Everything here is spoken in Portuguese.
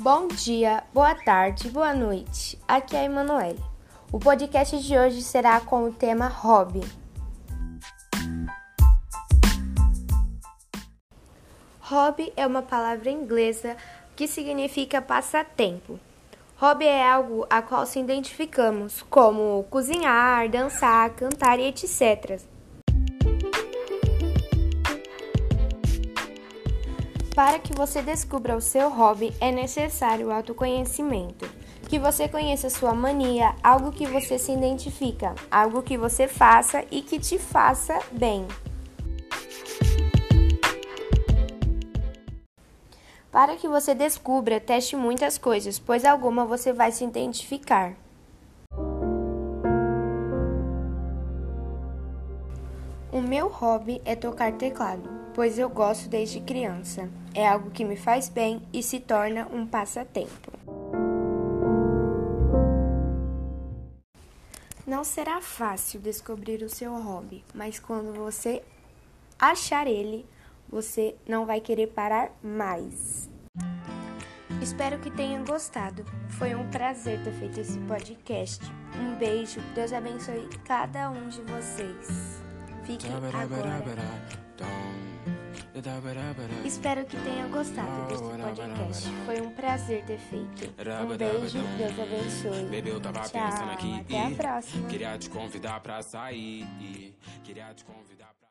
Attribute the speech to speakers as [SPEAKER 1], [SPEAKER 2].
[SPEAKER 1] Bom dia, boa tarde, boa noite. Aqui é a Emanuele. O podcast de hoje será com o tema hobby. Hobby é uma palavra inglesa que significa passatempo. Hobby é algo a qual se identificamos, como cozinhar, dançar, cantar e etc. Para que você descubra o seu hobby, é necessário o autoconhecimento. Que você conheça sua mania, algo que você se identifica, algo que você faça e que te faça bem. Para que você descubra, teste muitas coisas, pois alguma você vai se identificar. O meu hobby é tocar teclado, pois eu gosto desde criança. É algo que me faz bem e se torna um passatempo. Não será fácil descobrir o seu hobby, mas quando você achar ele, você não vai querer parar mais. Espero que tenham gostado. Foi um prazer ter feito esse podcast. Um beijo, Deus abençoe cada um de vocês. Fiquem agora. Espero que tenham gostado desse podcast. Foi um prazer ter feito. Um beijo, Deus abençoe.
[SPEAKER 2] Bebê, eu tava
[SPEAKER 1] Tchau,
[SPEAKER 2] pensando aqui.
[SPEAKER 1] até a próxima.
[SPEAKER 2] Queria te convidar pra sair. Queria te convidar.